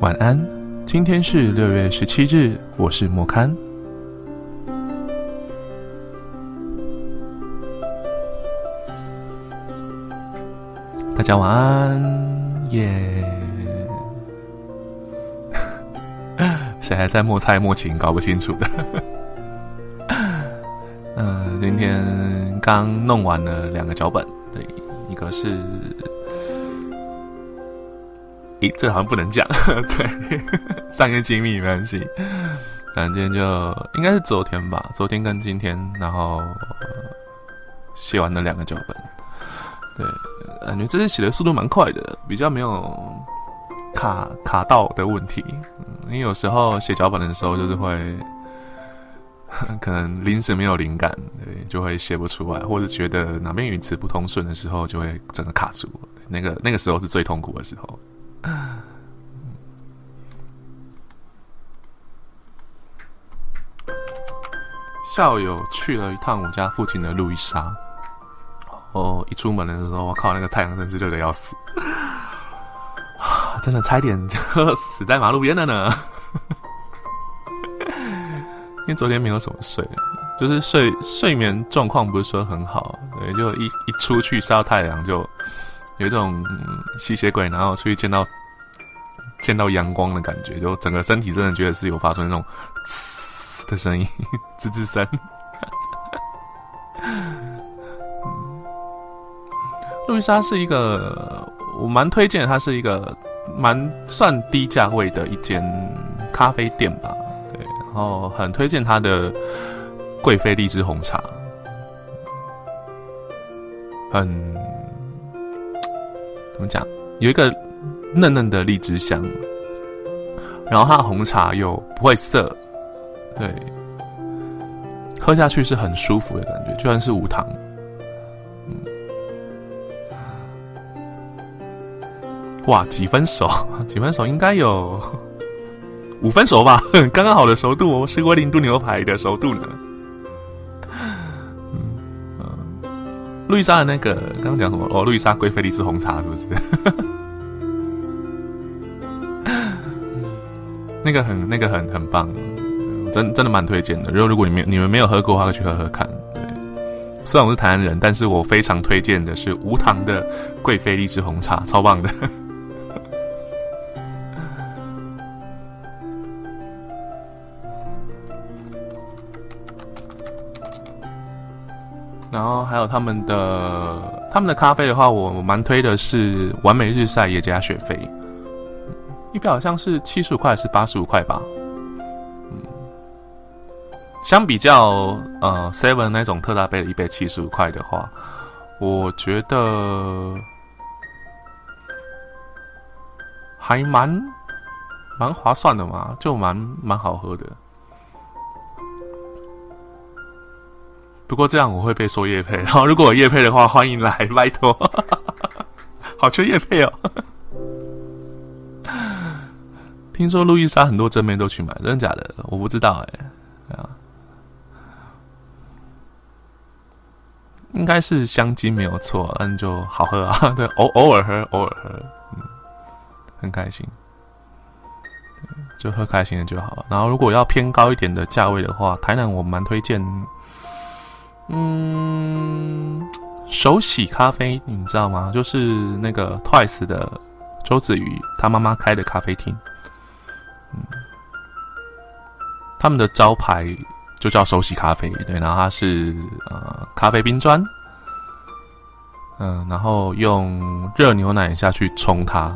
晚安，今天是六月十七日，我是莫堪。大家晚安，耶！谁还在默猜默情，搞不清楚的？嗯，今天刚弄完了两个脚本，对，一个是。咦，这好像不能讲，对，商业机密没关系。反正今天就应该是昨天吧，昨天跟今天，然后写完了两个脚本。对，感觉这次写的速度蛮快的，比较没有卡卡到的问题。因为有时候写脚本的时候，就是会 可能临时没有灵感，对，就会写不出来，或者觉得哪边语词不通顺的时候，就会整个卡住。那个那个时候是最痛苦的时候。校友去了一趟我家附近的路易莎，哦，一出门的时候，我靠，那个太阳真是热的要死，真的差点就死在马路边了呢。因为昨天没有什么睡，就是睡睡眠状况不是说很好，也，就一一出去晒到太阳就。有一种吸血鬼，然后出去见到见到阳光的感觉，就整个身体真的觉得是有发出那种呲的声音，吱吱声。路易莎是一个我蛮推荐，它是一个蛮算低价位的一间咖啡店吧，对，然后很推荐它的贵妃荔枝红茶，很。怎么讲？有一个嫩嫩的荔枝香，然后它的红茶又不会涩，对，喝下去是很舒服的感觉，就算是无糖。哇，几分熟？几分熟？应该有五分熟吧？刚刚好的熟度，是威灵顿牛排的熟度呢。路易莎的那个刚刚讲什么？哦，路易莎贵妃荔枝红茶是不是？那个很那个很很棒，真真的蛮推荐的。如果如果你们你们没有喝过的话，可以去喝喝看。虽然我是台湾人，但是我非常推荐的是无糖的贵妃荔枝红茶，超棒的。然后还有他们的他们的咖啡的话，我蛮推的是完美日晒也加雪菲，一杯好像是七十五块还是八十五块吧。相比较呃 Seven 那种特大杯的一杯七十五块的话，我觉得还蛮蛮划算的嘛，就蛮蛮好喝的。不过这样我会被说叶配，然后如果有叶配的话，欢迎来，拜托，好缺叶配哦。听说路易莎很多真妹都去买，真的假的？我不知道哎，啊，应该是香精没有错，但就好喝啊，对，偶偶尔喝，偶尔喝，嗯，很开心，就喝开心的就好。然后如果要偏高一点的价位的话，台南我蛮推荐。嗯，手洗咖啡你知道吗？就是那个 Twice 的周子瑜他妈妈开的咖啡厅。嗯，他们的招牌就叫手洗咖啡，对，然后它是呃咖啡冰砖，嗯，然后用热牛奶下去冲它，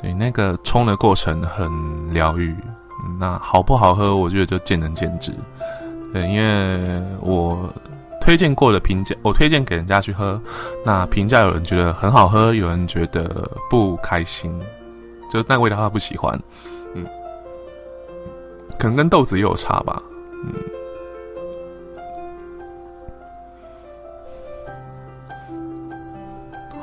对，那个冲的过程很疗愈。那好不好喝，我觉得就见仁见智。对，因为我推荐过的评价，我推荐给人家去喝，那评价有人觉得很好喝，有人觉得不开心，就那味道他不喜欢，嗯，可能跟豆子也有差吧，嗯，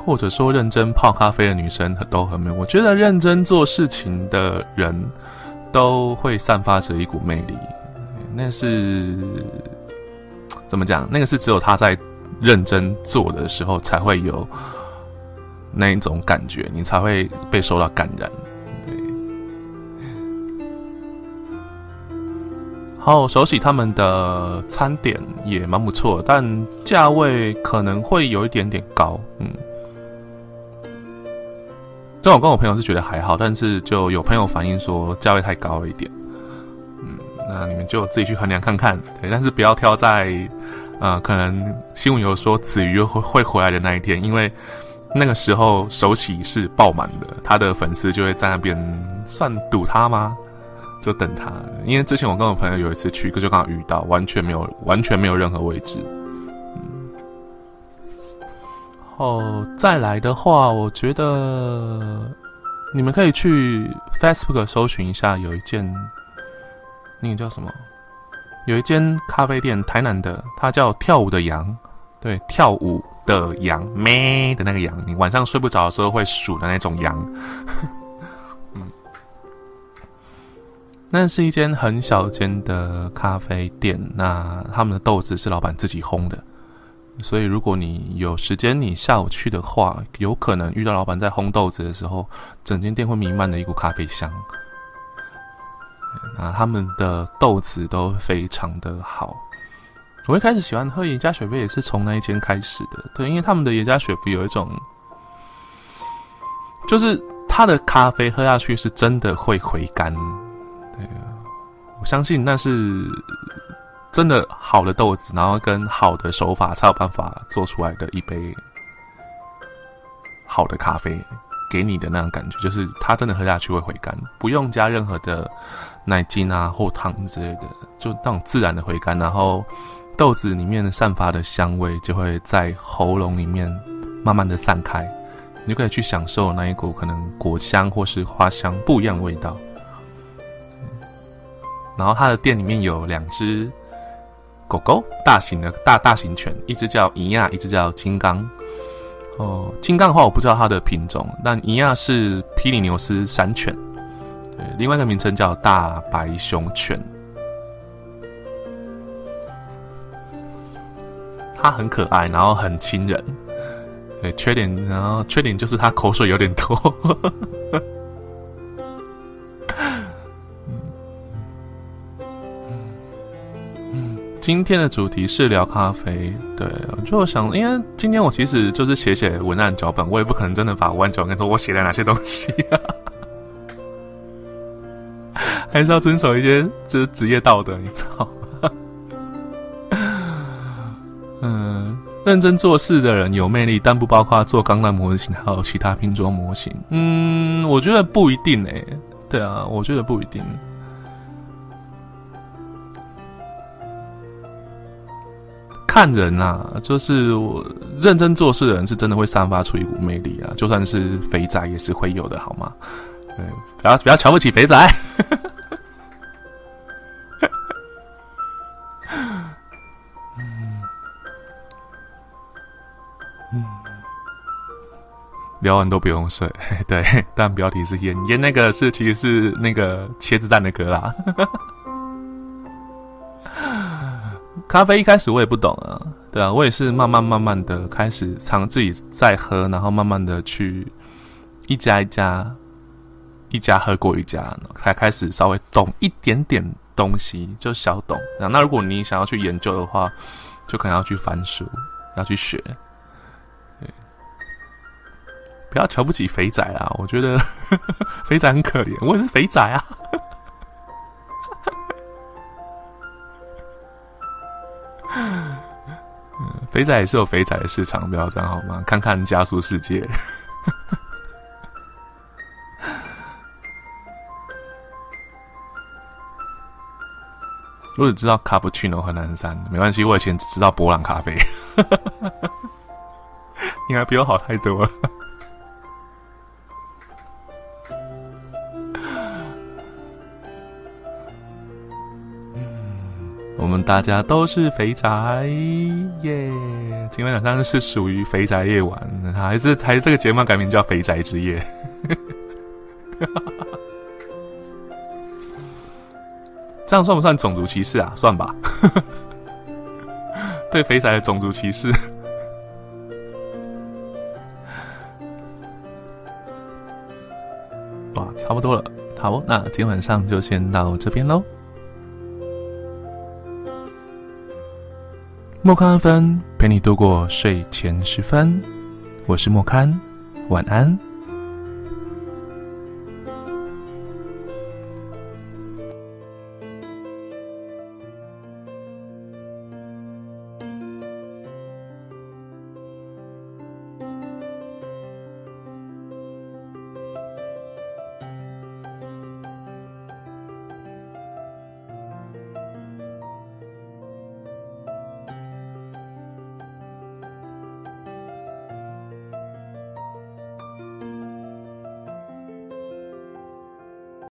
或者说认真泡咖啡的女生都很美，我觉得认真做事情的人都会散发着一股魅力。那是怎么讲，那个是只有他在认真做的时候才会有那一种感觉，你才会被受到感染。然后手洗他们的餐点也蛮不错，但价位可能会有一点点高。嗯。这我跟我朋友是觉得还好，但是就有朋友反映说价位太高了一点。那你们就自己去衡量看看。对，但是不要挑在，呃，可能新闻有说子瑜会会回来的那一天，因为那个时候手洗是爆满的，他的粉丝就会在那边算堵他吗？就等他，因为之前我跟我朋友有一次去，就刚好遇到，完全没有，完全没有任何位置。嗯，哦，再来的话，我觉得你们可以去 Facebook 搜寻一下，有一件那个叫什么？有一间咖啡店，台南的，它叫跳舞的羊，对，跳舞的羊，咩的那个羊，你晚上睡不着的时候会数的那种羊。那是一间很小间的咖啡店，那他们的豆子是老板自己烘的，所以如果你有时间，你下午去的话，有可能遇到老板在烘豆子的时候，整间店会弥漫着一股咖啡香。啊他们的豆子都非常的好，我一开始喜欢喝耶加雪菲也是从那一间开始的，对，因为他们的耶加雪菲有一种，就是它的咖啡喝下去是真的会回甘。对我相信那是真的好的豆子，然后跟好的手法才有办法做出来的一杯好的咖啡，给你的那种感觉，就是它真的喝下去会回甘，不用加任何的奶精啊或糖之类的，就那种自然的回甘，然后豆子里面散发的香味就会在喉咙里面慢慢的散开，你就可以去享受那一股可能果香或是花香不一样味道。然后他的店里面有两只狗狗，大型的大大型犬，一只叫伊亚，一只叫金刚。哦，金刚的话我不知道它的品种，但尼亚是皮里牛斯山犬，对，另外一个名称叫大白熊犬。它很可爱，然后很亲人。对，缺点，然后缺点就是它口水有点多。今天的主题是聊咖啡，对，就想，因为今天我其实就是写写文案脚本，我也不可能真的把文案脚本说我写了哪些东西，还是要遵守一些就是职业道德，你知道？嗯，认真做事的人有魅力，但不包括做钢弹模型还有其他拼装模型。嗯，我觉得不一定诶，对啊，我觉得不一定。看人啊，就是我认真做事的人，是真的会散发出一股魅力啊！就算是肥仔，也是会有的，好吗？对，不要不要瞧不起肥仔。嗯嗯，聊完都不用睡，对，但标题是烟烟，那个是其实是那个茄子蛋的歌啦。咖啡一开始我也不懂啊，对啊，我也是慢慢慢慢的开始尝自己在喝，然后慢慢的去一家一家一家喝过一家，才开始稍微懂一点点东西，就小懂。那如果你想要去研究的话，就可能要去翻书，要去学。对，不要瞧不起肥仔啊！我觉得 肥仔很可怜，我也是肥仔啊。肥仔也是有肥仔的市场，不要这样好吗？看看加速世界。我只知道卡布奇诺和南山，没关系，我以前只知道博朗咖啡，应该比我好太多了。大家都是肥宅耶！今天晚上是属于肥宅夜晚，还是还是这个节目改名叫《肥宅之夜》？这样算不算种族歧视啊？算吧，对肥宅的种族歧视。哇，差不多了，好，那今晚上就先到这边喽。莫康安芬陪你度过睡前时分，我是莫康，晚安。